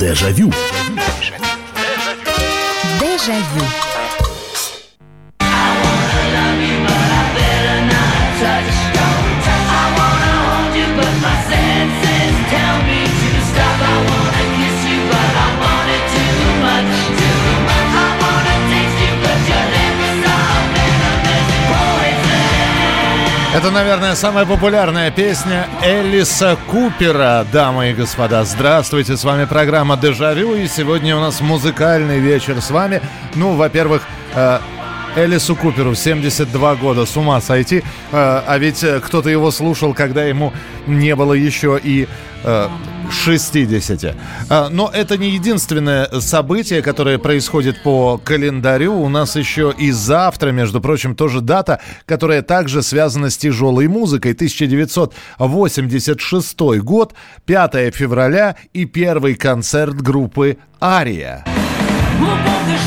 Дежавю. Дежавю. Это, наверное, самая популярная песня Элиса Купера, дамы и господа. Здравствуйте, с вами программа «Дежавю», и сегодня у нас музыкальный вечер с вами. Ну, во-первых, э, Элису Куперу 72 года, с ума сойти. Э, а ведь кто-то его слушал, когда ему не было еще и 60. Э, но это не единственное событие, которое происходит по календарю. У нас еще и завтра, между прочим, тоже дата, которая также связана с тяжелой музыкой. 1986 год, 5 февраля и первый концерт группы «Ария». В глубокой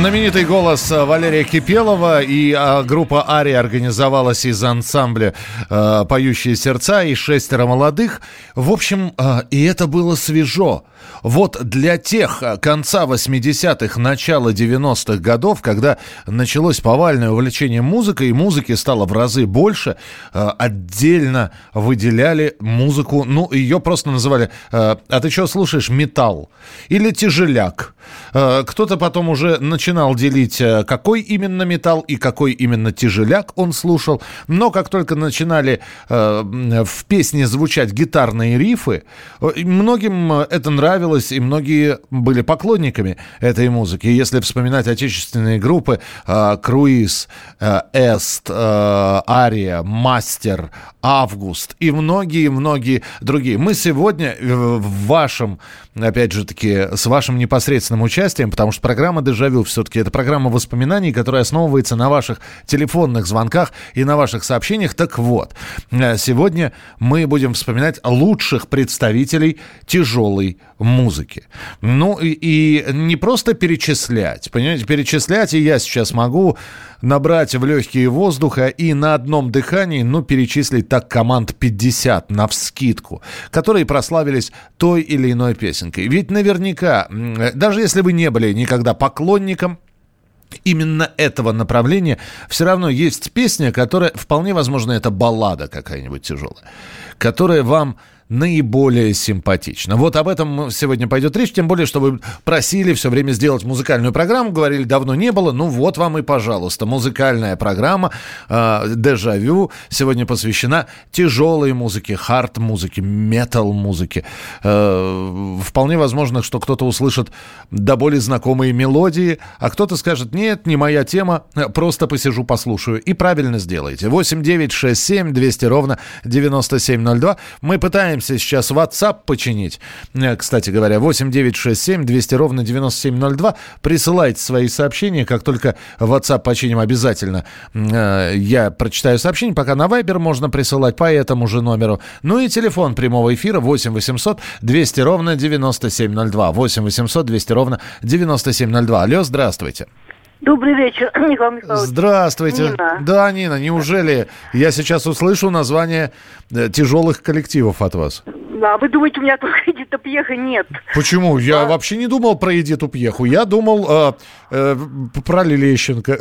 Знаменитый голос э, Валерия Кипелова и а, группа Ари организовалась из ансамбля а, «Поющие сердца» и шестеро молодых. В общем, а, и это было свежо. Вот для тех конца 80-х, начала 90-х годов, когда началось повальное увлечение музыкой, и музыки стало в разы больше, отдельно выделяли музыку, ну, ее просто называли «А ты что слушаешь? Металл» или «Тяжеляк». Кто-то потом уже начал начинал делить, э, какой именно металл и какой именно тяжеляк он слушал. Но как только начинали э, в песне звучать гитарные рифы, э, многим это нравилось, и многие были поклонниками этой музыки. Если вспоминать отечественные группы Круиз, Эст, Ария, Мастер, Август и многие-многие другие. Мы сегодня в вашем, опять же таки, с вашим непосредственным участием, потому что программа «Дежавю» все все-таки это программа воспоминаний, которая основывается на ваших телефонных звонках и на ваших сообщениях. Так вот, э, сегодня мы будем вспоминать лучших представителей тяжелой музыки. Ну и, и не просто перечислять, понимаете, перечислять, и я сейчас могу набрать в легкие воздуха и на одном дыхании, ну, перечислить так команд 50 на вскидку, которые прославились той или иной песенкой. Ведь наверняка, даже если вы не были никогда поклонником именно этого направления, все равно есть песня, которая, вполне возможно, это баллада какая-нибудь тяжелая, которая вам наиболее симпатично. Вот об этом сегодня пойдет речь, тем более, что вы просили все время сделать музыкальную программу, говорили, давно не было, ну вот вам и, пожалуйста, музыкальная программа э, «Дежавю» сегодня посвящена тяжелой музыке, хард-музыке, метал-музыке. Э, вполне возможно, что кто-то услышит до более знакомые мелодии, а кто-то скажет, нет, не моя тема, просто посижу, послушаю. И правильно сделаете. 8 9 6 7 200 ровно 9702. Мы пытаемся пытаемся сейчас WhatsApp починить. Э, кстати говоря, 8967 200 ровно 9702. Присылайте свои сообщения. Как только WhatsApp починим, обязательно э, я прочитаю сообщение. Пока на Viber можно присылать по этому же номеру. Ну и телефон прямого эфира 8 800 200 ровно 9702. 8 800 200 ровно 9702. Алло, здравствуйте. Добрый вечер, Михаил Михайлович. Здравствуйте. Нина. Да, Нина, неужели я сейчас услышу название э, тяжелых коллективов от вас? Да, вы думаете, у меня только Эдита Пьеха нет? Почему? Я а? вообще не думал про Эдиту Пьеху. Я думал э, э, про Лилещенко.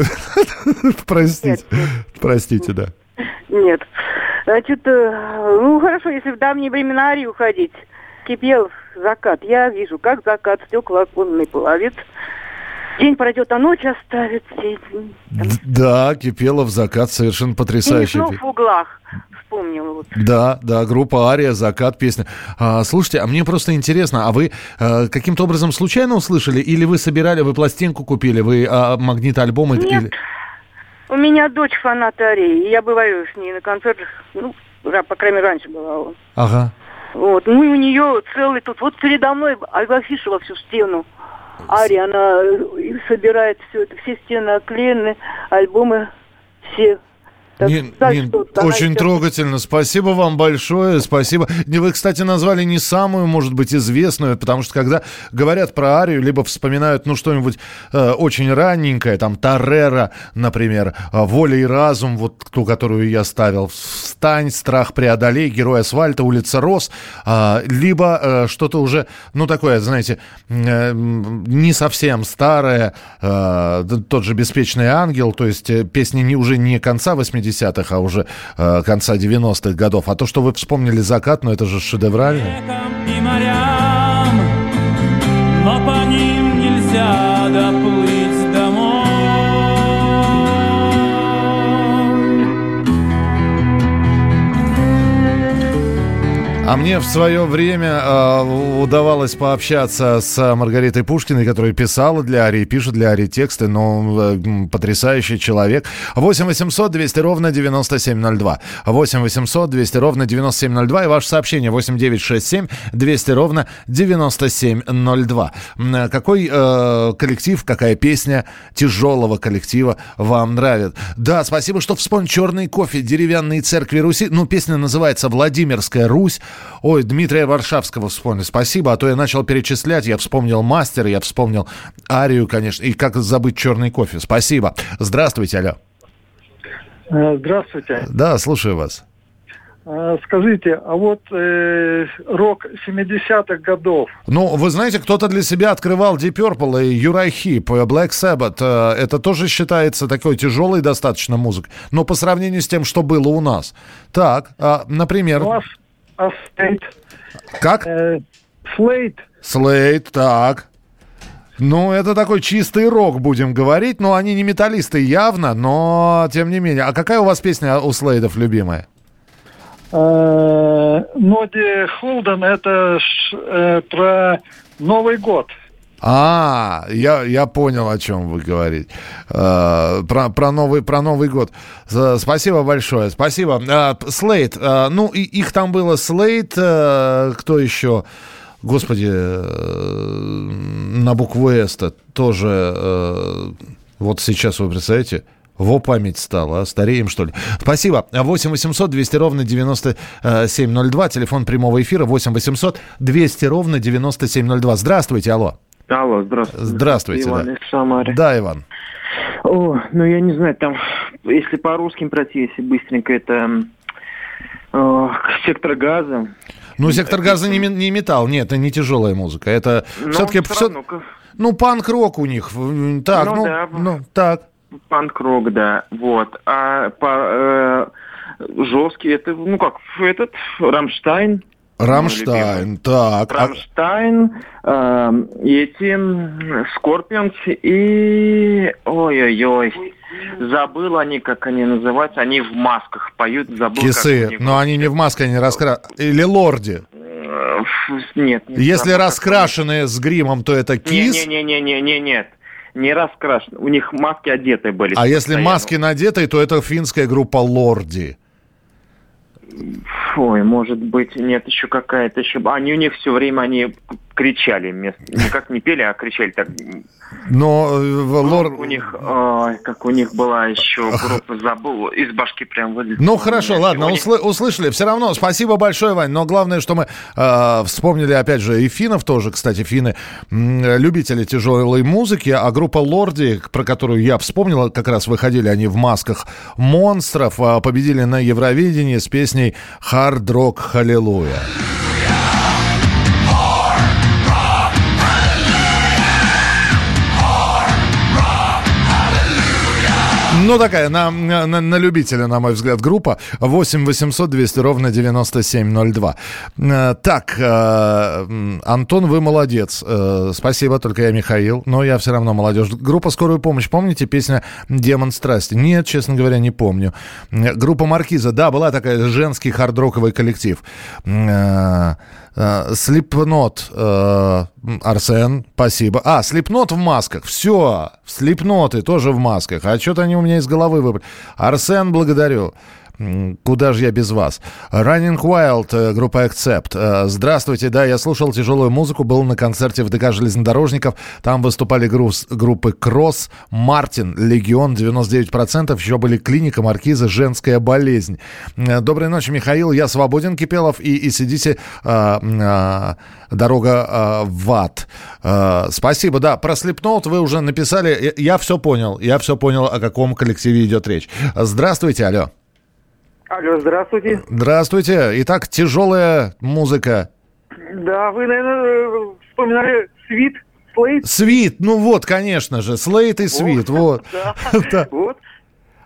Простите. Простите, да. Нет. Значит, э, ну хорошо, если в давние времена Арию ходить. Кипел закат. Я вижу, как закат, стекла оконный плавит. День пройдет, а ночь оставится. Да, Кипелов закат совершенно потрясающий. И в углах вспомнила. Вот. Да, да, группа Ария, закат, песня. А, слушайте, а мне просто интересно, а вы а, каким-то образом случайно услышали, или вы собирали, вы пластинку купили, вы а, магнит-альбом? Нет, или... у меня дочь фанат Арии, и я бываю с ней на концертах, ну, по крайней мере, раньше бывала. Ага. Вот, ну и у нее целый тут, вот передо мной во всю стену. Ари, она э, собирает все это, все стены оклеены, альбомы все Не, не, очень трогательно. Спасибо вам большое. Спасибо. Вы, кстати, назвали не самую, может быть, известную, потому что когда говорят про арию, либо вспоминают, ну, что-нибудь э, очень ранненькое, там, Таррера, например, э, «Воля и разум», вот ту, которую я ставил, «Встань, страх преодолей», «Герой асфальта», «Улица Рос», э, либо э, что-то уже, ну, такое, знаете, э, не совсем старое, э, тот же «Беспечный ангел», то есть э, песни не, уже не конца 80 80-х, а уже э, конца 90-х годов. А то, что вы вспомнили «Закат», ну это же шедеврально. И морям, но по ним А мне в свое время э, удавалось пообщаться с Маргаритой Пушкиной, которая писала для Арии, пишет для Арии тексты, но э, потрясающий человек. 8 800 200 ровно 9702. 8 800 200 ровно 9702. И ваше сообщение 8 9 6 7 200 ровно 9702. Какой э, коллектив, какая песня тяжелого коллектива вам нравится? Да, спасибо, что вспомнил «Черный кофе», «Деревянные церкви Руси». Ну, песня называется «Владимирская Русь». Ой, Дмитрия Варшавского вспомнил. Спасибо, а то я начал перечислять. Я вспомнил мастер, я вспомнил арию, конечно. И как забыть черный кофе. Спасибо. Здравствуйте, алло. Э, здравствуйте. Да, слушаю вас. Э, скажите, а вот э, рок 70-х годов. Ну, вы знаете, кто-то для себя открывал Deep Purple и Юрай Хип, Black Sabbath. Э, это тоже считается такой тяжелой достаточно музыкой. Но по сравнению с тем, что было у нас. Так, а, например... У вас а Слейт. Как? Слейт. Слейт, так. Ну, это такой чистый рок, будем говорить. Но они не металлисты явно, но тем не менее. А какая у вас песня у Слейдов любимая? Э, Ноди Холден, это э, про Новый год. А, я, я понял, о чем вы говорите. Э, про, про, новый, про Новый год. Спасибо большое. Спасибо. Слейт. Э, э, ну, их там было Слейт. Э, кто еще? Господи, э, на букву С тоже. Э, вот сейчас вы представляете? Во память стала, а? Стареем, что ли? Спасибо. 8 800 200 ровно 9702. Телефон прямого эфира 8 800 200 ровно 9702. Здравствуйте, алло. Алло, здравствуйте. Здравствуйте. Иван да. из Самары. Да, Иван. О, ну я не знаю, там, если по русским пройти, если быстренько, это э, сектор газа. Ну, сектор газа не, не металл, нет, это не тяжелая музыка. Это Но все-таки... Все, ну, панк-рок у них. Так, ну, ну, да. ну так. Панк-рок, да, вот. А по, э, жесткий, это, ну как, этот, Рамштайн. Рамштайн, так. А Рамштайн, э, эти Скорпионс и... Ой-ой-ой. Забыл они, как они называются. Они в масках поют. Забыл, Кисы. Но они не в маске, они раскрашены. Или Lordi. Э, нет. Не Если раскрашенные с гримом, то это Kiss? Не-не-не-не-не, нет не раскрашены. У них маски одетые были. А если маски надетые, то это финская группа Lordi. Ой, может быть, нет, еще какая-то еще... Они у них все время, они кричали, никак не пели, а кричали так. Но э, лор... у них, ой, как у них была еще группа, забыл, из башки прям вылез. Ну хорошо, ладно, усл... услышали. Все равно спасибо большое, Вань. Но главное, что мы э, вспомнили, опять же, и финнов тоже, кстати, финны, любители тяжелой музыки, а группа Лорди, про которую я вспомнил, как раз выходили они в масках монстров, э, победили на Евровидении с песней «Hard Rock Hallelujah». Ну, такая, на, на, на любителя, на мой взгляд, группа. 8 800 200 ровно 9702. Э, так, э, Антон, вы молодец. Э, спасибо, только я Михаил, но я все равно молодежь. Группа «Скорую помощь», помните песня «Демон страсти»? Нет, честно говоря, не помню. Группа «Маркиза», да, была такая женский хардроковый коллектив. Слепнот, Арсен, спасибо. А, Слепнот в масках. Все, Слепноты тоже в масках. А что-то они у меня из головы выпали. Арсен, благодарю. Куда же я без вас? Running Wild, э, группа Accept. Э, здравствуйте, да, я слушал тяжелую музыку, был на концерте в ДК железнодорожников. Там выступали груз, группы Кросс, Мартин, Легион 99%. Еще были клиника, маркиза, женская болезнь. Э, доброй ночи, Михаил. Я свободен, Кипелов, и, и сидите а, а, дорога а, в ад. А, спасибо, да. Про Слепноут вы уже написали. Я, я все понял. Я все понял, о каком коллективе идет речь. Здравствуйте, алло. Алло, здравствуйте. Здравствуйте. Итак, тяжелая музыка. Да, вы, наверное, вспоминали Свит, Слейт? Свит, ну вот, конечно же, Слейт и Свит, вот. Да, вот.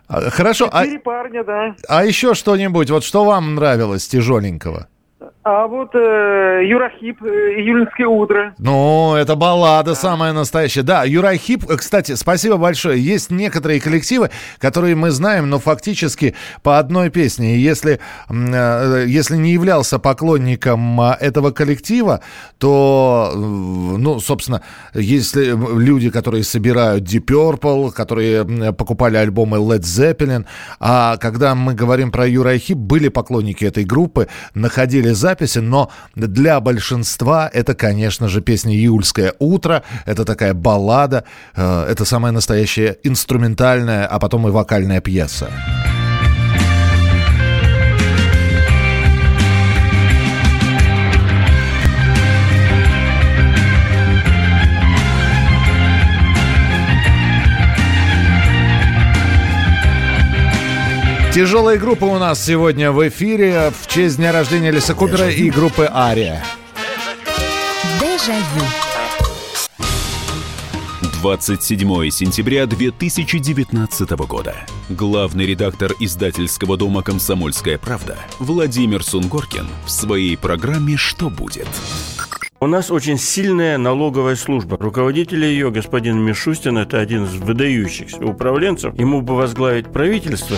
А, хорошо. А Четыре парня, да. А еще что-нибудь, вот что вам нравилось тяжеленького? А вот э, Юрахип, э, июльское утро. Ну, это баллада да. самая настоящая. Да, Юрахип, э, кстати, спасибо большое. Есть некоторые коллективы, которые мы знаем, но фактически по одной песне. И если, э, если не являлся поклонником а, этого коллектива, то, ну, собственно, если люди, которые собирают Deep Purple, которые покупали альбомы Led Zeppelin, а когда мы говорим про Юрахип, были поклонники этой группы, находили запись записи, но для большинства это, конечно же, песня «Июльское утро», это такая баллада, э, это самая настоящая инструментальная, а потом и вокальная пьеса. Тяжелые группы у нас сегодня в эфире в честь дня рождения Лиса Купера и группы Ария. Дежавю. 27 сентября 2019 года. Главный редактор издательского дома «Комсомольская правда» Владимир Сунгоркин в своей программе «Что будет?» У нас очень сильная налоговая служба. Руководитель ее, господин Мишустин, это один из выдающихся управленцев. Ему бы возглавить правительство.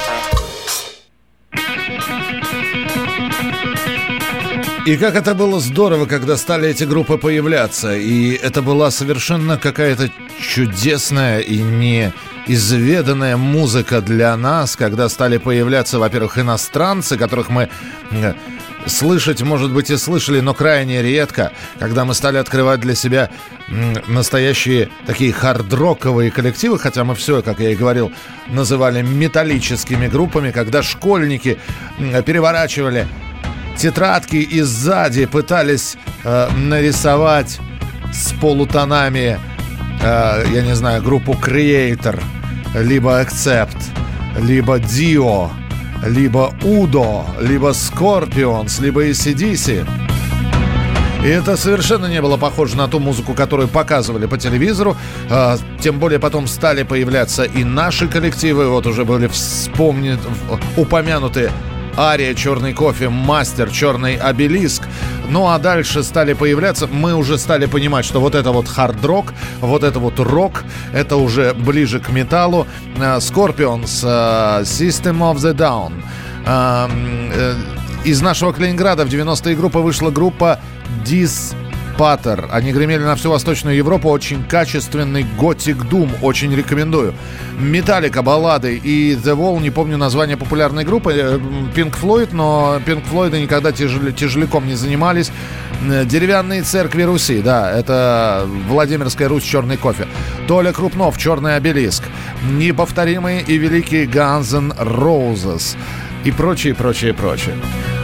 И как это было здорово, когда стали эти группы появляться. И это была совершенно какая-то чудесная и неизведанная музыка для нас, когда стали появляться, во-первых, иностранцы, которых мы э, слышать, может быть, и слышали, но крайне редко, когда мы стали открывать для себя настоящие такие хардроковые коллективы, хотя мы все, как я и говорил, называли металлическими группами, когда школьники переворачивали тетрадки и сзади пытались э, нарисовать с полутонами, э, я не знаю, группу Creator, либо Accept, либо Dio, либо Udo, либо Scorpions, либо ACDC. И это совершенно не было похоже на ту музыку, которую показывали по телевизору. А, тем более потом стали появляться и наши коллективы. Вот уже были вспомнены, упомянуты Ария, Черный кофе, Мастер, Черный обелиск. Ну а дальше стали появляться, мы уже стали понимать, что вот это вот хард-рок, вот это вот рок, это уже ближе к металлу. Э, Scorpions, э, System of the Down. Э, из нашего Калининграда в 90-е группы вышла группа Dis Паттер. Они гремели на всю Восточную Европу. Очень качественный готик дум. Очень рекомендую. Металлика, баллады и The Wall. Не помню название популярной группы. Pink Floyd, но Pink Floyd никогда тяжел, тяжеляком не занимались. Деревянные церкви Руси. Да, это Владимирская Русь, черный кофе. Толя Крупнов, черный обелиск. Неповторимые и великие Guns Roses. И прочее, прочее, прочее.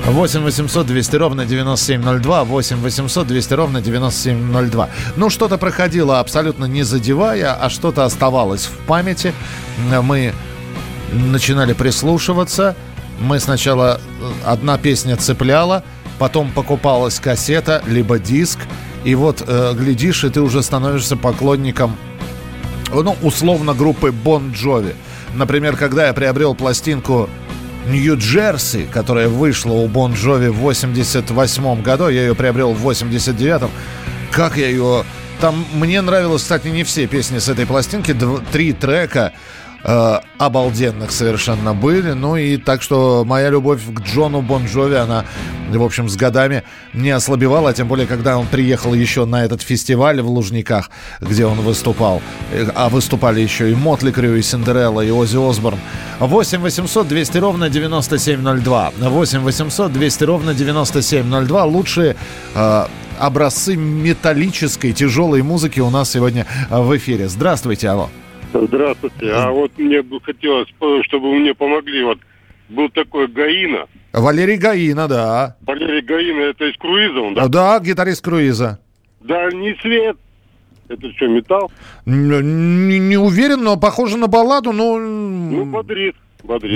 8 800 200 ровно 9702, 8 800 200 ровно 9702. Ну, что-то проходило абсолютно не задевая, а что-то оставалось в памяти. Мы начинали прислушиваться. Мы сначала э, одна песня цепляла, потом покупалась кассета, либо диск. И вот, э, глядишь, и ты уже становишься поклонником, ну, условно, группы Бон bon Джови. Например, когда я приобрел пластинку Нью-Джерси, которая вышла у Бон Джови в 88 году. Я ее приобрел в 89-м. Как я ее... Там мне нравилось, кстати, не все песни с этой пластинки. Дв- три трека э, обалденных совершенно были. Ну и так что моя любовь к Джону Бон Джови, она, в общем, с годами не ослабевала. Тем более, когда он приехал еще на этот фестиваль в Лужниках, где он выступал. Э, А выступали еще и Мотли Крю, и Синдерелла, и Оззи Осборн. 8 800 200 ровно 9702. 8 800 200 ровно 9702. Лучшие э, образцы металлической тяжелой музыки у нас сегодня в эфире. Здравствуйте, алло. Здравствуйте. А вот мне бы хотелось, э, чтобы вы мне помогли. Вот был такой Гаина. Валерий Гаина, да. Валерий Гаина, это из круиза он, Да, да? гитарист круиза. Дальний свет. Это что, металл? Не, не уверен, но похоже на балладу, но... Ну, бодрит.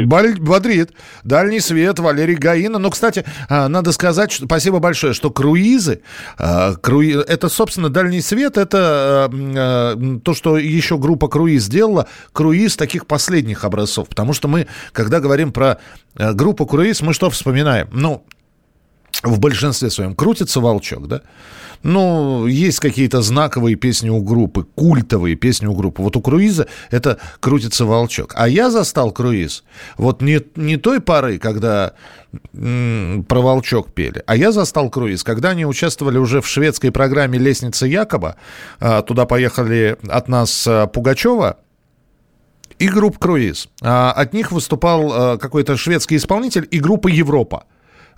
Баль- бодрит. Дальний свет, Валерий Гаина. Ну, кстати, а, надо сказать, что, спасибо большое, что круизы, а, круи- это, собственно, дальний свет, это а, то, что еще группа круиз сделала, круиз таких последних образцов. Потому что мы, когда говорим про группу круиз, мы что вспоминаем? Ну, в большинстве своем крутится волчок, да? Ну, есть какие-то знаковые песни у группы, культовые песни у группы. Вот у круиза это крутится волчок. А я застал круиз вот не, не той поры, когда м, про волчок пели, а я застал круиз, когда они участвовали уже в шведской программе «Лестница Якоба». А, Туда поехали от нас а, Пугачева, и группа «Круиз». А, От них выступал а, какой-то шведский исполнитель и группа «Европа»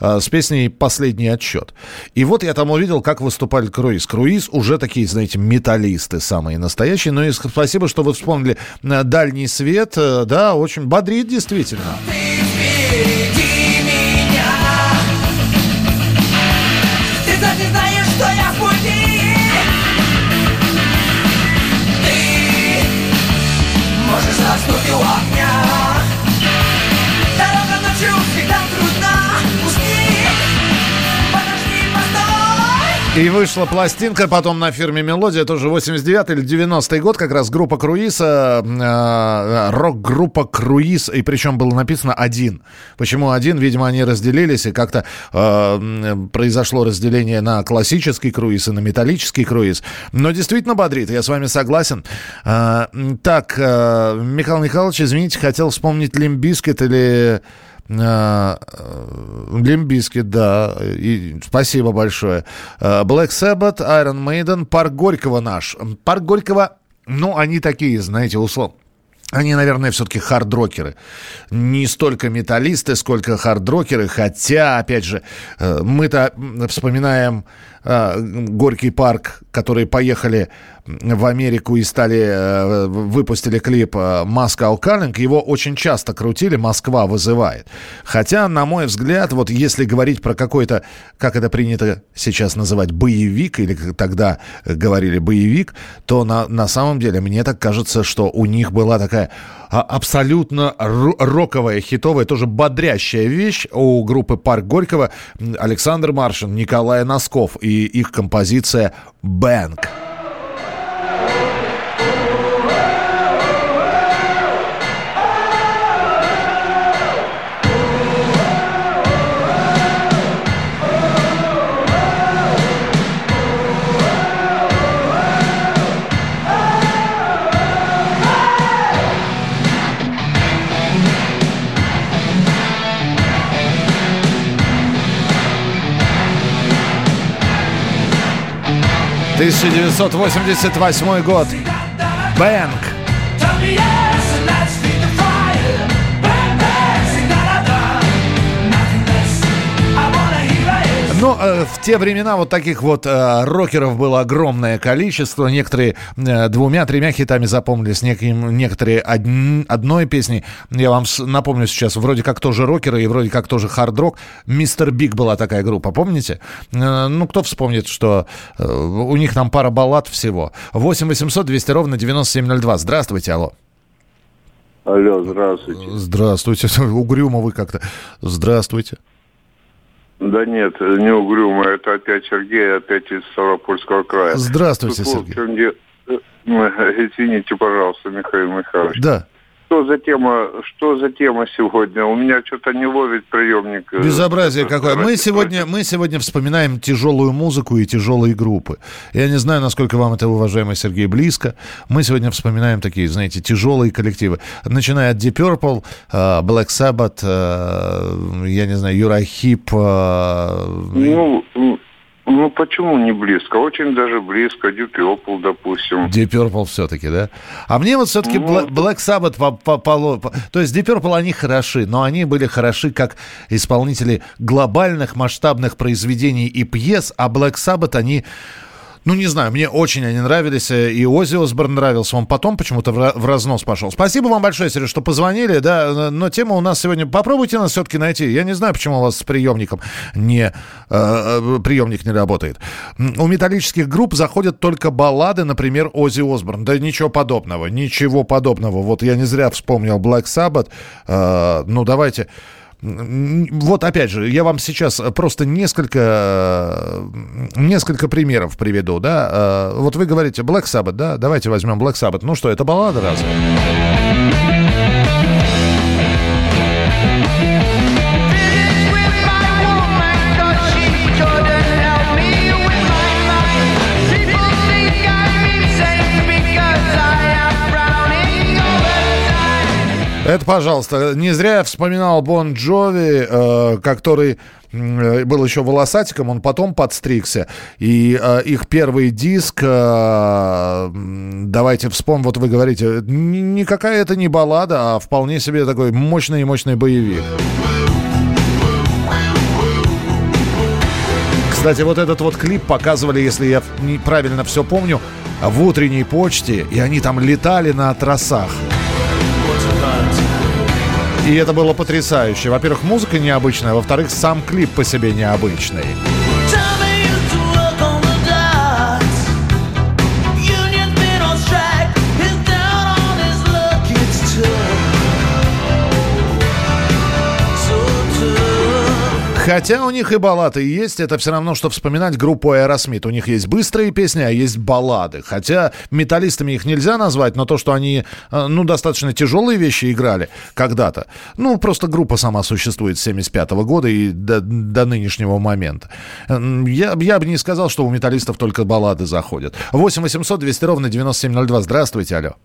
с песней «Последний отчет». И вот я там увидел, как выступали «Круиз». «Круиз» уже такие, знаете, металлисты самые настоящие. Ну и спасибо, что вы вспомнили а, «Дальний свет». А, Да, очень бодрит действительно. Ты И вышла пластинка потом на фирме «Мелодия», тоже 89 или 90 год, как раз группа «Круиз», э, рок-группа «Круиз», и причем было написано «один». Почему «один»? Видимо, они разделились, и как-то э, произошло разделение на классический круиз и на металлический круиз. Но действительно бодрит, я с вами согласен. Э, так, э, Михаил Михайлович, извините, хотел вспомнить «Limp Bizkit» или... Limp Bizkit, да. И спасибо большое. Э, Black Sabbath, Iron Maiden, Парк Горького наш. Парк Горького, ну, они такие, знаете, условно. Они, наверное, все-таки хардрокеры. Не столько металлисты, сколько хардрокеры. Хотя, опять же, э, мы-то вспоминаем э, Горький парк, которые поехали в Америку и стали, э, выпустили клип э, «Moscow Calling». Его очень часто крутили «Москва вызывает». Хотя, на мой взгляд, вот если говорить про какой-то, как это принято сейчас называть, боевик, или как тогда говорили боевик, то на, на самом деле мне так кажется, что у них была такая а, абсолютно ро- роковая, хитовая, тоже бодрящая вещь у группы «Парк Горького». Александр Маршин, Николай Носков и их композиция «Бэнк». — 1988 год. Бэнк. It Ну, э, в те времена вот таких вот э, рокеров было огромное количество. Некоторые э, двумя-тремя хитами запомнились, неким- некоторые одн- одной песней. Я вам с- напомню сейчас, вроде как тоже рокеры и вроде как тоже хард-рок. Мистер Биг была такая группа, помните? Э, ну, кто вспомнит, что э, у них там пара баллад всего. 8 800 200 ровно 9702. Здравствуйте, алло. Алло, здравствуйте. Здравствуйте. Угрюмо вы как-то. Здравствуйте. Да нет, не угрюмо, это опять Сергей, опять из Ставропольского края. Здравствуйте, Сергей. де- э, Извините, пожалуйста, Михаил Михайлович. Да. Что за тема, что за тема сегодня? У меня что-то не ловит приемник. э, Безобразие какое. Мы сегодня, мы сегодня вспоминаем тяжелую музыку и тяжелые группы. Я не знаю, насколько вам это, уважаемый Сергей, близко. Мы сегодня вспоминаем такие, знаете, тяжелые коллективы. Начиная от Deep Purple, э, Black Sabbath, э, я не знаю, Юрахип. э, Ну, ну почему не близко? Очень даже близко. Purple, допустим. Purple все-таки, да? А мне вот все-таки Ну, Black Sabbath по, по- по- То есть Purple, они хороши, но они были хороши как исполнители глобальных масштабных произведений и пьес, а Black Sabbath, они... Ну, не знаю, мне очень они нравились, э, и Оззи Осборн нравился, он потом почему-то в ра- в разнос пошел. Спасибо вам большое, Сереж, что позвонили, да, э, но тема у нас сегодня... Попробуйте нас все-таки найти. Я не знаю, почему у вас с приемником не... э, э, приемник не работает. У металлических групп заходят только баллады, например, Оззи Осборн. Да ничего подобного, ничего подобного. Вот я не зря вспомнил Black Sabbath. Э, ну, давайте... Вот опять же, я вам сейчас просто несколько, несколько примеров приведу, да. Э, Вот вы говорите Black Sabbath, да, давайте возьмем Black Sabbath. Ну что, это баллада разве? Это, пожалуйста, не зря я вспоминал Бон Джови, э, который был еще волосатиком, он потом подстригся. И э, их первый диск, э, давайте вспомним, вот вы говорите, никакая это не баллада, а вполне себе такой мощный и мощный боевик. Кстати, вот этот вот клип показывали, если я правильно все помню, в утренней почте, и они там летали на тросах. И это было потрясающе. Во-первых, музыка необычная, во-вторых, сам клип по себе необычный. Хотя у них и баллады есть, это все равно, что вспоминать группу Aerosmith. У них есть быстрые песни, а есть баллады. Хотя металлистами их нельзя назвать, но то, что они, э, ну, достаточно тяжелые вещи играли когда-то. Ну, просто группа сама существует с 75 года и до, до нынешнего момента. Я, я бы не сказал, что у металлистов только баллады заходят. 8 800 200 ровно 9702. Здравствуйте, алло.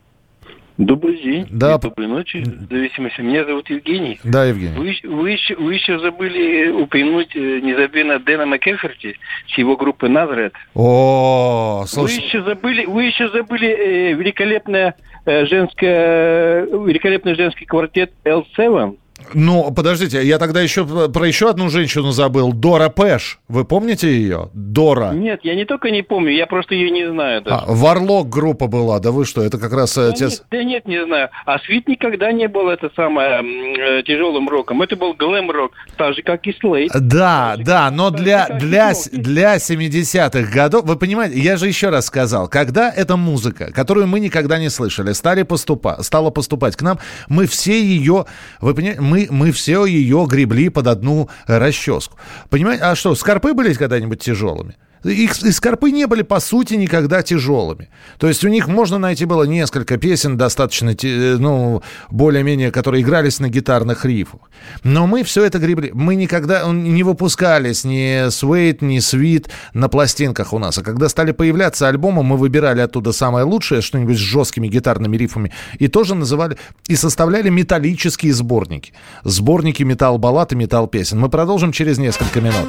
Добрый день. Да. И доброй ночи, в зависимости. Меня зовут Евгений. Да, Евгений. Вы, еще- вы, еще, вы еще забыли упомянуть э, незабвенно Дэна Маккеферти с его группы Назарет. О, Вы слушай. еще забыли, вы еще забыли э, великолепное э, женское, великолепный женский квартет L7. Ну, подождите, я тогда еще про еще одну женщину забыл. Дора Пэш. Вы помните ее? Дора. Нет, я не только не помню, я просто ее не знаю. даже. А, Варлок группа была, да вы что, это как раз э, Да те... нет, да нет, не знаю. А свит никогда не был это самое э, тяжелым роком. Это был глэм-рок, так же, как и Слейд. Да, да, но для, для, для 70-х годов, вы понимаете, я же еще раз сказал, когда эта музыка, которую мы никогда не слышали, стали поступа, стала поступать к нам, мы все ее, вы понимаете, мы, мы все ее гребли под одну расческу. Понимаете, а что, скорпы были когда-нибудь тяжелыми? Их и скорпы не были, по сути, никогда тяжелыми. То есть у них можно найти было несколько песен, достаточно, э, ну, более-менее, которые игрались на гитарных рифах. Но мы все это гребли. Мы никогда не выпускались ни Суэйт, ни Свит на пластинках у нас. А когда стали появляться альбомы, мы выбирали оттуда самое лучшее, что-нибудь с жесткими гитарными рифами, и тоже называли, и составляли металлические сборники. Сборники металл-баллад и металл-песен. Мы продолжим через несколько минут.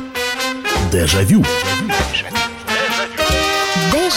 Дежавю. Дежавю.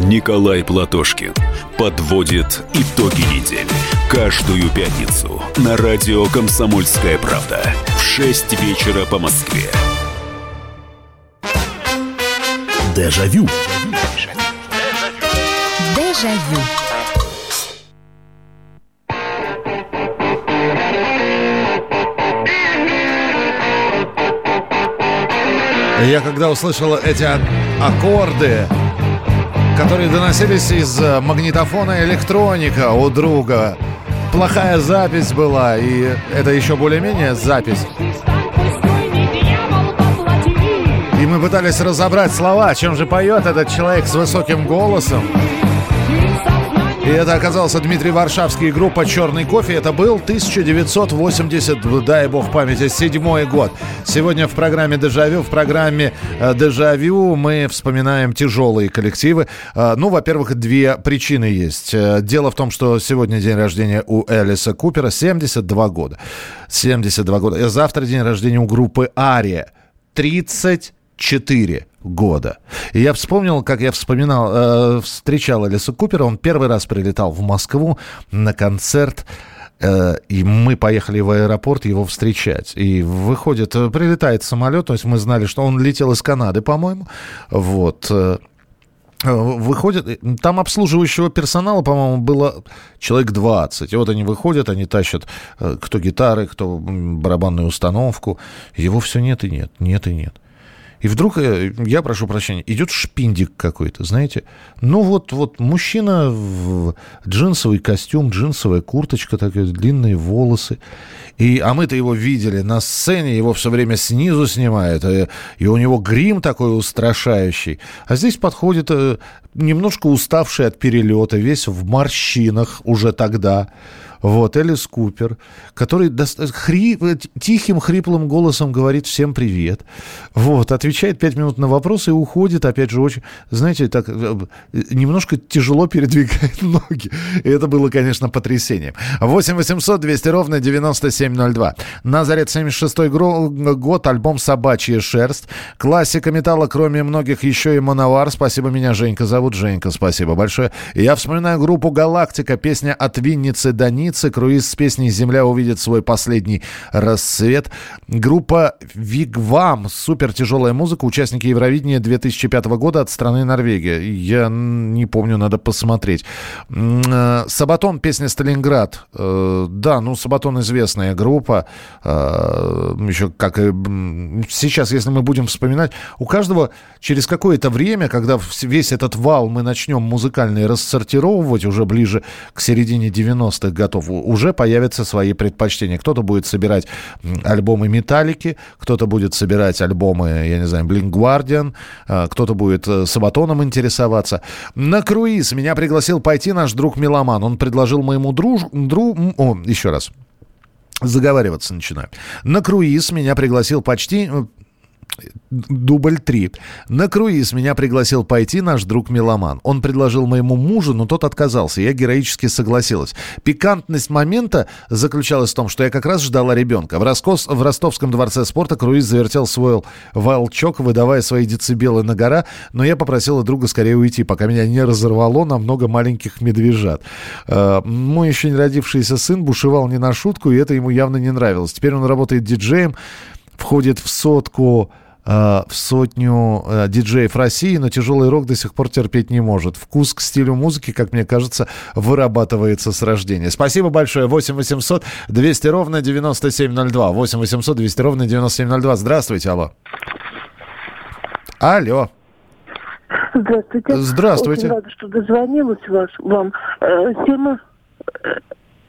Николай Платошкин подводит итоги недели. Каждую пятницу на радио «Комсомольская правда» в 6 вечера по Москве. Дежавю. Дежавю. Я когда услышал эти аккорды, которые доносились из э, магнитофона электроника у друга, плохая запись была, и это еще более-менее запись. И мы пытались разобрать слова, чем же поет этот человек с высоким голосом. И это оказался Дмитрий Варшавский группа «Черный кофе». Это был 1980, дай бог памяти, седьмой год. Сегодня в программе «Дежавю», в программе э, «Дежавю» мы вспоминаем тяжелые коллективы. Э, Ну, во-первых, две причины есть. Э, Дело в том, что сегодня день рождения у Элиса Купера, 72 года. 72 года. Завтра день рождения у группы «Ария». 34 года. И я вспомнил, как я вспоминал, э, встречал Элиса Купера. Он первый раз прилетал в Москву на концерт. э, И мы поехали в аэропорт его встречать. И выходит, э, прилетает самолет, то есть мы знали, что он летел из Канады, по-моему. Вот. э, Выходит, там обслуживающего персонала, по-моему, было человек 20. И вот они выходят, они тащат кто гитары, кто барабанную установку. Его все нет и нет, нет и нет. И вдруг, э, я прошу прощения, идет шпиндик какой-то, знаете. Ну вот, вот мужчина в джинсовый костюм, джинсовая курточка, такая, длинные волосы. И, а мы-то его видели на сцене, его все время снизу снимают, э, и у него грим такой устрашающий. А здесь подходит э, немножко уставший от перелета, весь в морщинах уже тогда. Вот, Элис Купер, который доста- хри- э, тихим, хриплым голосом говорит всем привет. Вот, отвечает пять минут на вопросы и уходит, опять же, очень, знаете, так э, немножко тяжело передвигает ноги. И это было, конечно, потрясением. 8 800 200 ровно 9702. Назарет 76 год, альбом «Собачья шерсть». Классика металла, кроме многих, еще и «Мановар». Спасибо, меня Женька зовут. Женька, спасибо большое. Я вспоминаю группу «Галактика», песня «От Винницы до Ниццы», круиз с песней «Земля увидит свой последний рассвет». Группа «Вигвам», супер тяжелая музыка, участники Евровидения 2005 года от страны Норвегия. Я не помню, надо посмотреть. Э, Сабатон, песня «Сталинград». Э, Да, ну, Сабатон известная группа. Э, Еще как и сейчас, если мы будем вспоминать, у каждого через какое-то время, когда весь этот вал мы начнем музыкальный рассортировывать уже ближе к середине 90-х годов, у- уже появятся свои предпочтения. Кто-то будет собирать альбомы Металлики, кто-то будет собирать альбомы, я не знаю, Blink Guardian, э, кто-то будет э, Сабатоном интересоваться. На круиз меня пригласил пойти наш друг Меломан. Он предложил моему дружу, дру, о, еще раз, заговариваться начинаю. На круиз меня пригласил почти дубль 3. На круиз меня пригласил пойти наш друг Меломан. Он предложил моему мужу, но тот отказался. Я героически согласилась. Пикантность момента заключалась в том, что я как раз ждала ребенка. В, Роскос, в Ростовском дворце спорта круиз завертел свой волчок, выдавая свои децибелы на гора, но я попросила друга скорее уйти, пока меня не разорвало на много маленьких медвежат. Э, Мой еще не родившийся сын бушевал не на шутку, и это ему явно не нравилось. Теперь он работает диджеем, входит в сотку э, в сотню э, диджеев России, но тяжелый рок до сих пор терпеть не может. Вкус к стилю музыки, как мне кажется, вырабатывается с рождения. Спасибо большое. 8 800 200 ровно 9702. 8 800 200 ровно 9702. Здравствуйте, алло. Алло. Здравствуйте. Здравствуйте. Очень рада, что дозвонилась вас, вам. Э, Тема...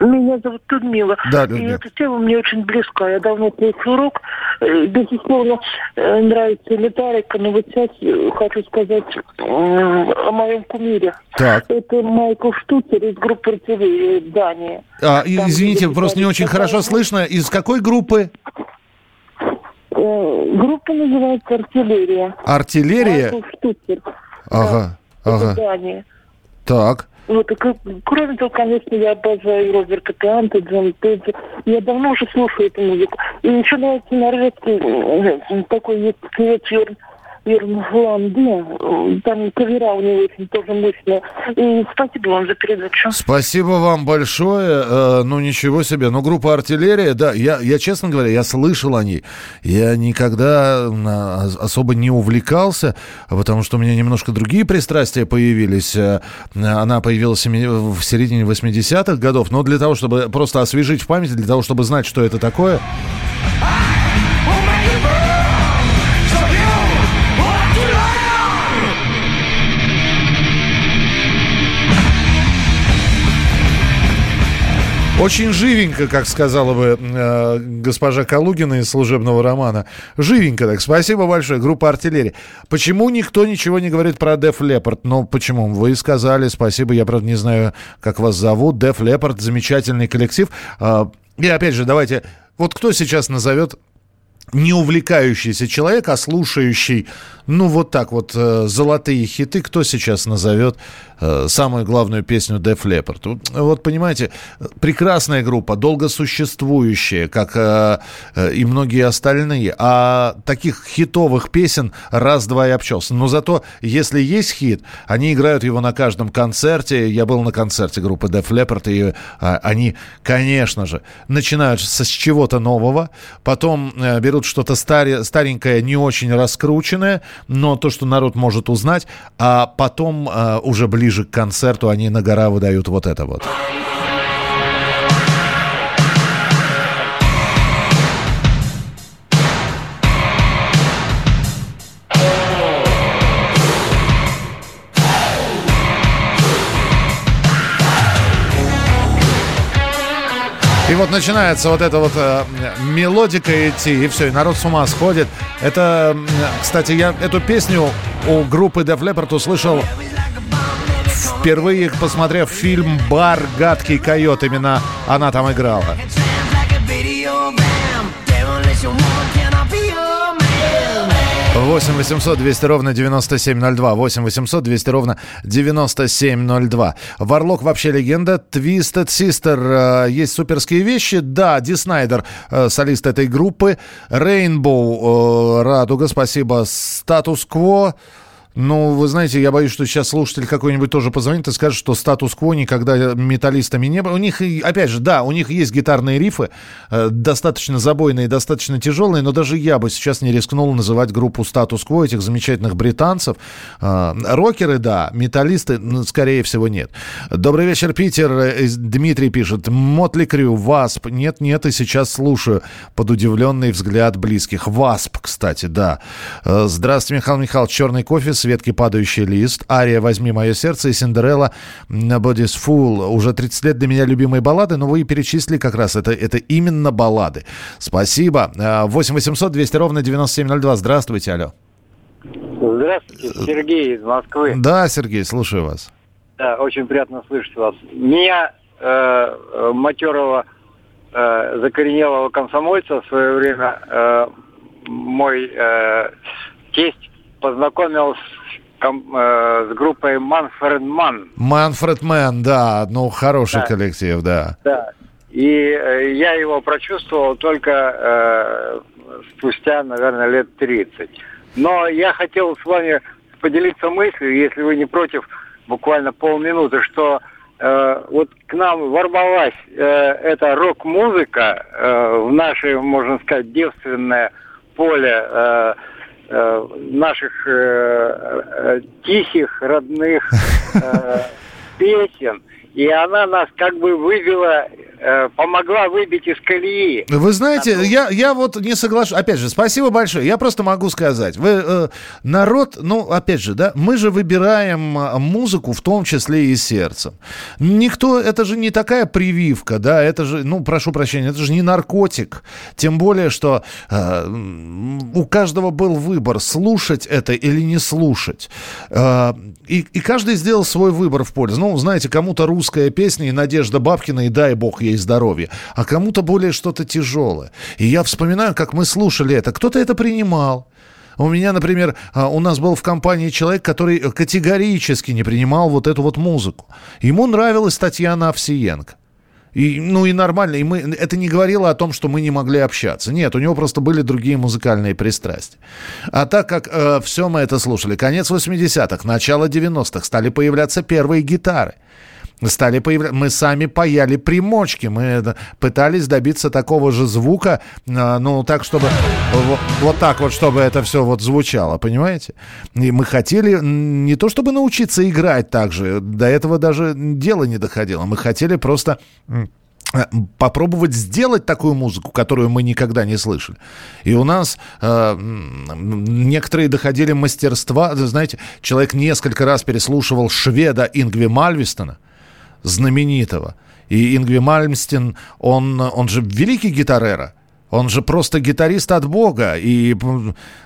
Меня зовут Людмила. Да, И Людмила. эта тема мне очень близка. Я давно слышу рок. Э, Безусловно, э, нравится металлика, но вот сейчас э, хочу сказать о моем кумире. Так. Это Майкл Штуцер из группы артиллерии Дании. А, и- Там, извините, просто не очень хорошо слышно. Из какой группы? Группа называется «Артиллерия». Артиллерия? Майкл Штуцер. Ага, Это ага. Дания. Так. Вот, и как- кроме того, конечно, я обожаю Роберта Планта, Джон Пейджа. Я давно уже слушаю эту музыку. И еще нравится норвежский, э, такой есть певец Йорн, Йорн Ланде. Там кавера у него очень тоже мощная. И спасибо вам за передачу. Спасибо вам большое. Э, ну, ничего себе. Ну, группа «Артиллерия», да, я, я, честно говоря, я слышал о ней. Я никогда а, особо не увлекался, потому что у меня немножко другие пристрастия появились. Э, Она появилась в в середине 80-х годов, но для того, чтобы просто освежить в памяти, для того, чтобы знать, что это такое... Очень живенько, как сказала бы э, госпожа Калугина из служебного романа. Живенько так. Спасибо большое. Группа артиллерии. Почему никто ничего не говорит про Деф Лепард? Ну, почему? Вы сказали, спасибо. Я, правда, не знаю, как вас зовут. Деф Лепард, замечательный коллектив. Э, и опять же, давайте... Вот кто сейчас назовет не увлекающийся человек, а слушающий, ну, вот так вот, э, золотые хиты, кто сейчас назовет самую главную песню Def Leppard? Вот, понимаете, прекрасная группа, долго существующая, как э, э, и многие остальные, а таких хитовых песен раз-два и обчелся. Но зато, если есть хит, они играют его на каждом концерте. Я был на концерте группы Def Leppard, и э, они, конечно же, начинают с, чего-то нового, потом э, берут что-то старе, старенькое, не очень раскрученное, но то, что народ может узнать, а потом э, уже ближе к концерту они на гора выдают вот это вот. И вот начинается вот эта вот э, мелодика идти, и все, и народ с ума сходит. Это, кстати, я эту песню у группы Def Leppard услышал впервые, посмотрев фильм «Бар. Гадкий койот». Именно она там играла. 8 800 200 ровно 9702. 8 800 200 ровно 9702. Варлок вообще легенда. Twisted Sister. э, Есть суперские вещи. Да, Ди Снайдер, э, солист этой группы. Rainbow. э, Радуга, спасибо. Статус-кво. Ну, вы знаете, я боюсь, что сейчас слушатель какой-нибудь тоже позвонит и скажет, что статус-кво никогда металлистами не было. У них, опять же, да, у них есть гитарные рифы, э, достаточно забойные, достаточно тяжелые, но даже я бы сейчас не рискнул называть группу статус-кво этих замечательных британцев. Э, рокеры, да, металлисты, скорее всего, нет. Добрый вечер, Питер. Э, Дмитрий пишет. Мотли Крю, Васп. Нет, нет, и сейчас слушаю под удивленный взгляд близких. Васп, кстати, да. Э, Здравствуйте, Михаил Михайлович. Черный кофе, Светки падающий лист, Ария «Возьми мое сердце» и Синдерелла «Body's Full». Уже 30 лет для меня любимые баллады, но вы и перечислили как раз, это, это именно баллады. Спасибо. Э, 8 800 200 ровно 9702. Здравствуйте, алло. Здравствуйте, Сергей из Москвы. Да, Сергей, слушаю вас. Да, очень приятно слышать вас. Меня, э, э, матерого, э, закоренелого комсомольца в свое время, э, мой э, тесть познакомил с, э, с группой Манфред Ман. Манфред Мэн, да, ну, хороший Да. коллектив, да. Да. И э, я его прочувствовал только э, спустя, наверное, лет 30. Но я хотел с вами поделиться мыслью, если вы не против, буквально полминуты, что э, вот к нам ворвалась э, эта рок-музыка э, в наше, можно сказать, девственное поле э, наших э, э, тихих, родных э, песен. И она нас как бы вывела, э, помогла выбить из колеи. Вы знаете, я, я вот не соглашусь. Опять же, спасибо большое. Я просто могу сказать. Вы, э, народ, ну, опять же, да, мы же выбираем э, музыку, в том числе и сердцем. Никто, это же не такая прививка, да, это же, ну, прошу прощения, это же не наркотик. Тем более, что э, у каждого был выбор, слушать это или не слушать. Э, и, и каждый сделал свой выбор в пользу. Ну, знаете, кому-то русская песня и Надежда Бабкина, и дай бог ей здоровья, а кому-то более что-то тяжелое. И я вспоминаю, как мы слушали это. Кто-то это принимал. У меня, например, а, у нас был в компании человек, который категорически не принимал вот эту вот музыку. Ему нравилась Татьяна Овсиенко. И, ну и нормально. И мы, это не говорило о том, что мы не могли общаться. Нет, у него просто были другие музыкальные пристрастия. А так как все мы это слушали, конец 80-х, начало 90-х, стали появляться первые гитары. Стали появляться... Мы сами паяли примочки. Мы пытались добиться такого же звука, а, ну, так, чтобы... Вот, вот так вот, чтобы это все вот звучало, понимаете? И мы хотели не то, чтобы научиться играть так же, до этого даже дело не доходило. Мы хотели просто... э, попробовать сделать такую музыку, которую мы никогда не слышали. И у нас э, некоторые доходили мастерства. Знаете, человек несколько раз переслушивал шведа Ингви Мальвистона, знаменитого. И Ингви Мальмстин, он, он же великий гитарера. Он же просто гитарист от бога. И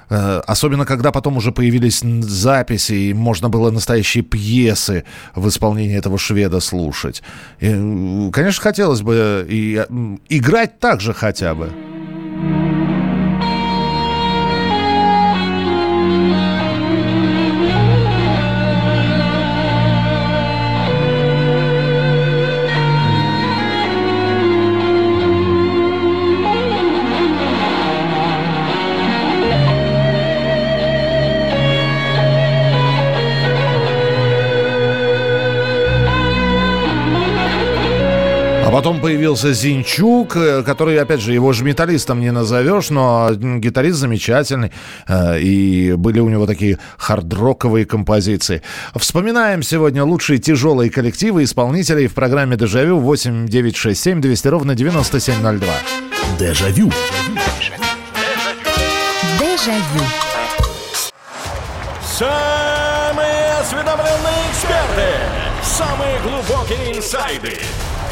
э, особенно, когда потом уже появились записи, и можно было настоящие пьесы в исполнении этого шведа слушать. И, конечно, хотелось бы и, э, играть так же хотя бы. Потом появился Зинчук, э, который, опять же, его же металлистом не назовешь, но гитарист замечательный. э, И были у него такие хардроковые композиции. Вспоминаем сегодня лучшие тяжелые коллективы исполнителей в программе «Дежавю» 8 9 6 7 200 ровно 9702. Дежавю. Дежавю. Самые осведомленные эксперты, самые глубокие инсайды,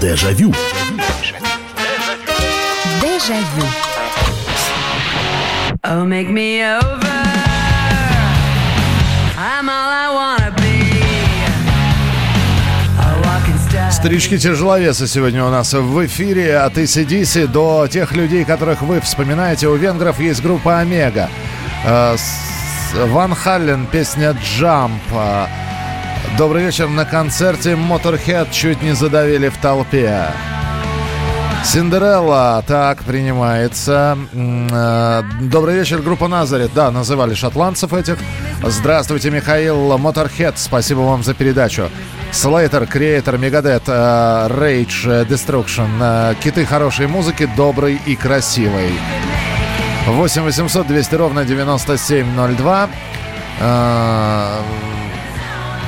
Дежавю. Дежавю. Oh, make me over. I'm all I wanna be. A walking star. Старички-тяжеловесы сегодня у нас в эфире от ACDC до тех людей, которых вы вспоминаете. У венгров есть группа «Омега». Э, Ван Халлен, песня «Джамп». Добрый вечер. На концерте Motorhead чуть не задавили в толпе. Синдерелла, так, принимается. Э, Добрый вечер, группа Назарет. Да, называли шотландцев этих. Здравствуйте, Михаил Моторхед. Спасибо вам за передачу. Слейтер, Креатор, Мегадет, Рейдж, э, Киты хорошей музыки, доброй и красивой. 8 800 200 ровно 9702.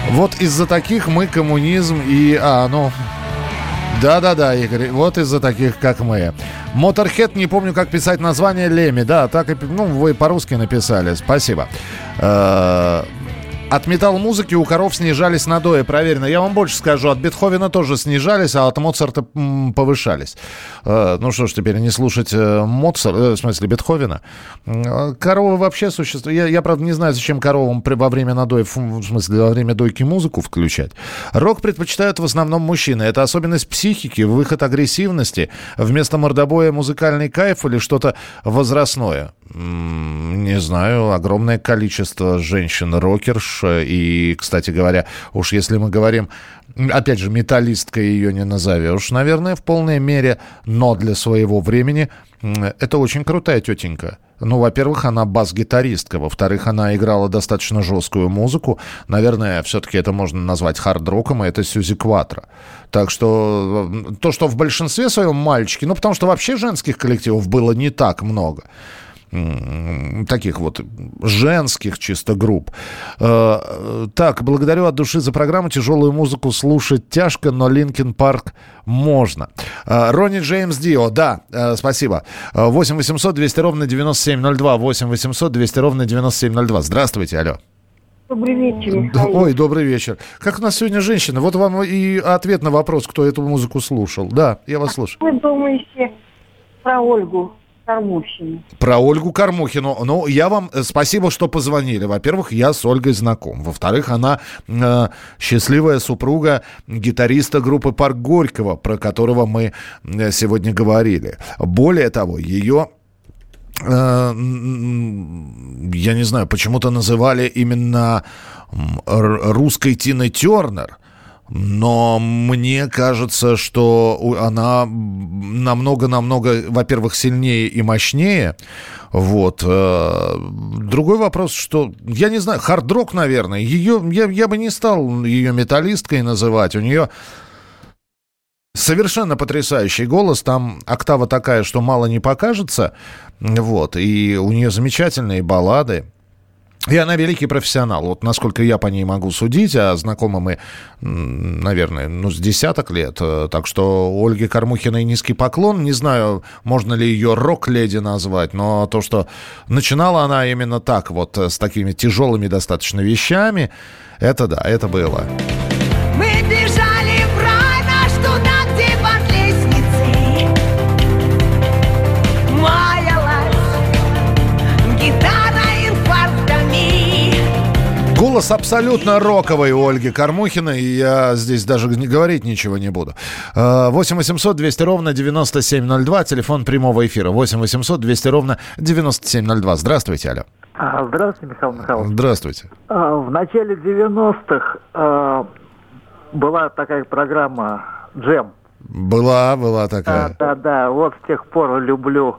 Э, Вот из-за таких мы коммунизм и... А, ну, да-да-да, Игорь, вот из-за таких, как мы. Моторхед, не помню, как писать название Леми. Да, так и, ну, вы по-русски написали. Спасибо. Э, От металл-музыки у коров снижались надои, проверено. Я вам больше скажу, от Бетховена тоже снижались, а от Моцарта повышались. Э, Ну что ж, теперь не слушать э, Моцарта, э, в смысле Бетховена. Коровы вообще существуют. Я, я, правда, не знаю, зачем коровам во время надоев, в смысле, во время дойки музыку включать. Рок предпочитают в основном мужчины. Это особенность психики, выход агрессивности. Вместо мордобоя музыкальный кайф или что-то возрастное. Не знаю, огромное количество женщин-рокерш. И, кстати говоря, уж если мы говорим, опять же, металлисткой ее не назовешь, наверное, в полной мере, но для своего времени это очень крутая тетенька. Ну, во-первых, она бас-гитаристка, во-вторых, она играла достаточно жесткую музыку. Наверное, все-таки это можно назвать хард-роком, и это Сьюзи Кватро. Так что то, что в большинстве своем мальчики, ну, потому что вообще женских коллективов было не так много таких вот женских чисто групп. Э, Так, благодарю от души за программу. Тяжелую музыку слушать тяжко, но Linkin Park можно. Э, Ронни Джеймс Дио, да, э, спасибо. Э, 8 800 200 ровно 9702. 8 800 200 ровно 9702. Здравствуйте, алло. Добрый вечер, Михаил. Ой, добрый вечер. Как у нас сегодня женщина? Вот вам и ответ на вопрос, кто эту музыку слушал. Да, я вас слушаю. Вы думаете про Ольгу Кормухину? Про Ольгу Кормухину. Ну, я вам э, спасибо, что позвонили. Во-первых, я с Ольгой знаком. Во-вторых, она э, счастливая супруга гитариста группы Парк Горького, про которого мы э, сегодня говорили. Более того, ее э, я не знаю, почему-то называли именно русской Тиной Тернер. Но мне кажется, что она намного-намного, во-первых, сильнее и мощнее. Вот. э, Другой вопрос, что, я не знаю, хард-рок, наверное. Ее, я, я бы не стал ее металлисткой называть. У нее Совершенно потрясающий голос. Там октава такая, что мало не покажется. Вот. И у нее замечательные баллады. И она великий профессионал. Вот насколько я по ней могу судить, а знакомы мы, наверное, ну, с десяток лет. Э, Так что Ольге Кормухиной низкий поклон. Не знаю, можно ли ее рок-леди назвать, но то, что начинала она именно так, вот э, с такими тяжелыми достаточно вещами, это да, это было. Голос абсолютно роковый у Ольги Кормухиной, и я здесь даже говорить ничего не буду. Э, 8 800 200 ровно 9702, телефон прямого эфира. 8 800 200 ровно 9702. Здравствуйте, алло. А, Здравствуйте, Михаил Михайлович. Здравствуйте. А, В начале 90-х а, была такая программа «Джем». Была, была такая. Да, да, да. Вот с тех пор люблю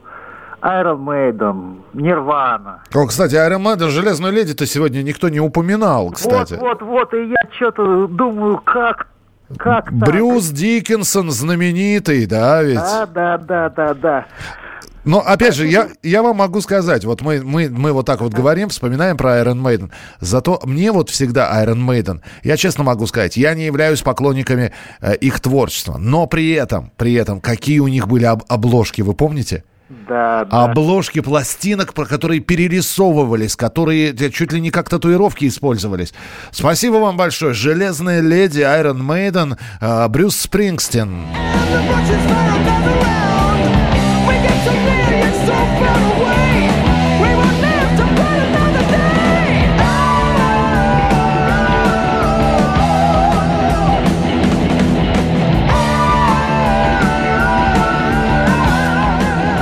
Iron Maiden, Nirvana. О, кстати, Iron Maiden, Железную леди-то сегодня никто не упоминал, кстати. Вот, вот, вот. И я что-то думаю, как, как так? Брюс Диккенсон знаменитый, да, ведь? Да, да, да, да, да. Но опять же, я, я вам могу сказать, вот мы, мы, мы вот так вот говорим, вспоминаем про Iron Maiden. Зато мне вот всегда Iron Maiden, я честно могу сказать, я не являюсь поклонниками э, их творчества. Но при этом, при этом, какие у них были об- обложки, вы помните? Да, да. Обложки пластинок, про которые перерисовывались, которые чуть ли не как татуировки использовались. Спасибо вам большое. Железная леди, Iron Maiden, э, Брюс Спрингстин.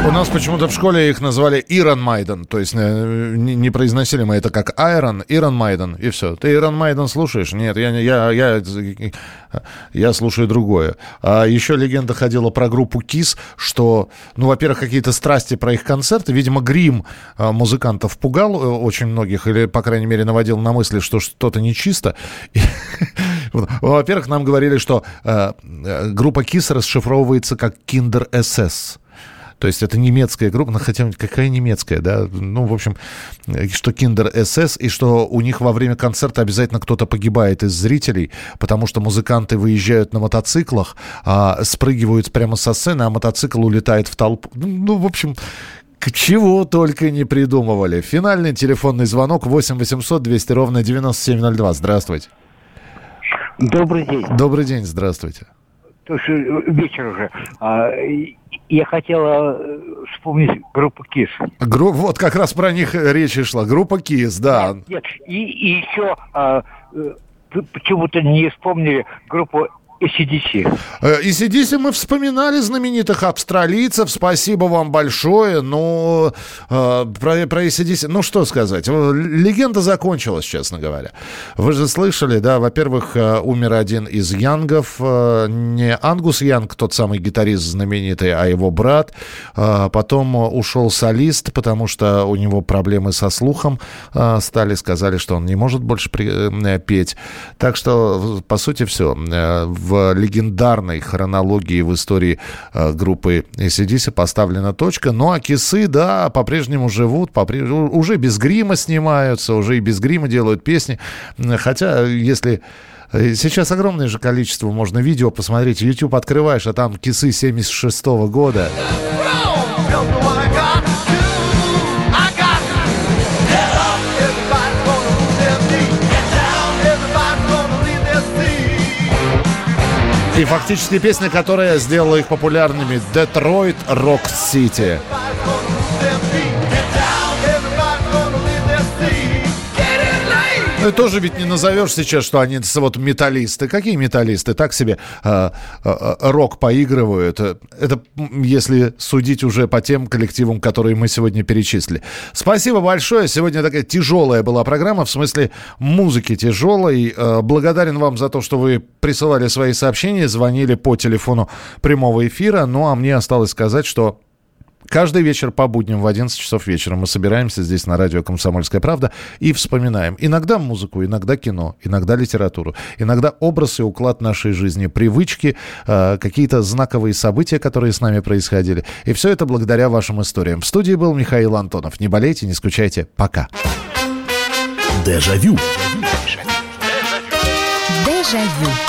У нас почему-то в школе их назвали Ирон Майден. То есть э, не, не произносили мы это как Айрон, Ирон Майден, и все. Ты Ирон Майден слушаешь? Нет, я, я, я, я слушаю другое. А еще легенда ходила про группу Кис, что, ну, во-первых, какие-то страсти про их концерты. Видимо, грим а, музыкантов пугал э, очень многих, или, по крайней мере, наводил на мысли, что что-то нечисто. Во-первых, нам говорили, что э, э, группа Кис расшифровывается как Kinder SS. То есть это немецкая группа, ну, хотя какая немецкая, да? Ну, в общем, э, что Kinder SS, и что у них во время концерта обязательно кто-то погибает из зрителей, потому что музыканты выезжают на мотоциклах, а, спрыгивают прямо со сцены, а мотоцикл улетает в толпу. Ну, ну, в общем, к чего только не придумывали. Финальный телефонный звонок 8 800 200 ровно 9702. Здравствуйте. Добрый день. Добрый день, здравствуйте. Слушай, вечер уже. А, я хотела э, вспомнить группу КИС. Гру- Вот как раз про них речь и шла. Группа КИС, да. Нет, и, и еще а, э, почему-то не вспомнили группу. Э, И сидите, мы вспоминали знаменитых австралийцев. Спасибо вам большое. Ну, э, про, про AC/DC, ну что сказать. Э, Легенда закончилась, честно говоря. Вы же слышали, да, во-первых, э, умер один из Янгов. э, Не Ангус Янг, тот самый гитарист знаменитый, а его брат. Э, Потом э, ушел солист, потому что у него проблемы со слухом э, стали. Сказали, что он не может больше э, петь. Так что, по сути, все. В легендарной хронологии в истории э, группы ACDC поставлена точка. Ну, а кисы, да, по-прежнему живут, у- уже без грима снимаются, уже и без грима делают песни. Хотя, если... э, Сейчас огромное же количество можно видео посмотреть. YouTube открываешь, а там кисы 76 года. И фактически песня, которая сделала их популярными «Детройт Рок Сити». Ну тоже ведь не назовешь сейчас, что они вот металлисты. Какие металлисты? Так себе э, э, рок поигрывают. Это если судить уже по тем коллективам, которые мы сегодня перечислили. Спасибо большое. Сегодня такая тяжелая была программа, в смысле музыки тяжелой. Э, Благодарен вам за то, что вы присылали свои сообщения, звонили по телефону прямого эфира. Ну а мне осталось сказать, что Каждый вечер по будням в 11 часов вечера мы собираемся здесь на радио «Комсомольская правда» и вспоминаем иногда музыку, иногда кино, иногда литературу, иногда образ и уклад нашей жизни, привычки, э, какие-то знаковые события, которые с нами происходили. И все это благодаря вашим историям. В студии был Михаил Антонов. Не болейте, не скучайте. Пока. Дежавю. Дежавю.